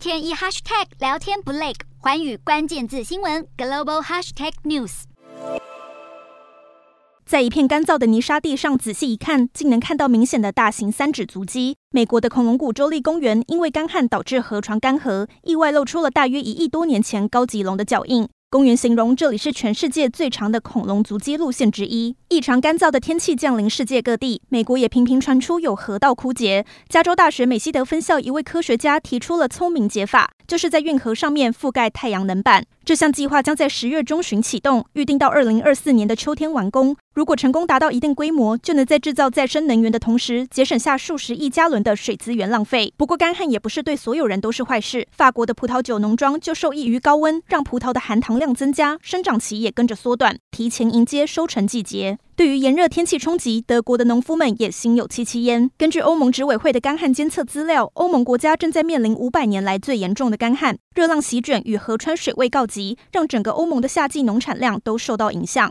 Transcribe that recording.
天一 hashtag 聊天不累，环宇关键字新闻 global hashtag news。在一片干燥的泥沙地上仔细一看，竟能看到明显的大型三趾足迹。美国的恐龙谷州立公园因为干旱导致河床干涸，意外露出了大约一亿多年前高级龙的脚印。公园形容这里是全世界最长的恐龙足迹路线之一。异常干燥的天气降临世界各地，美国也频频传出有河道枯竭。加州大学美西德分校一位科学家提出了聪明解法，就是在运河上面覆盖太阳能板。这项计划将在十月中旬启动，预定到二零二四年的秋天完工。如果成功达到一定规模，就能在制造再生能源的同时，节省下数十亿加仑的水资源浪费。不过，干旱也不是对所有人都是坏事。法国的葡萄酒农庄就受益于高温，让葡萄的含糖量增加，生长期也跟着缩短，提前迎接收成季节。对于炎热天气冲击，德国的农夫们也心有戚戚焉。根据欧盟执委会的干旱监测资料，欧盟国家正在面临五百年来最严重的干旱，热浪席卷与河川水位告急，让整个欧盟的夏季农产量都受到影响。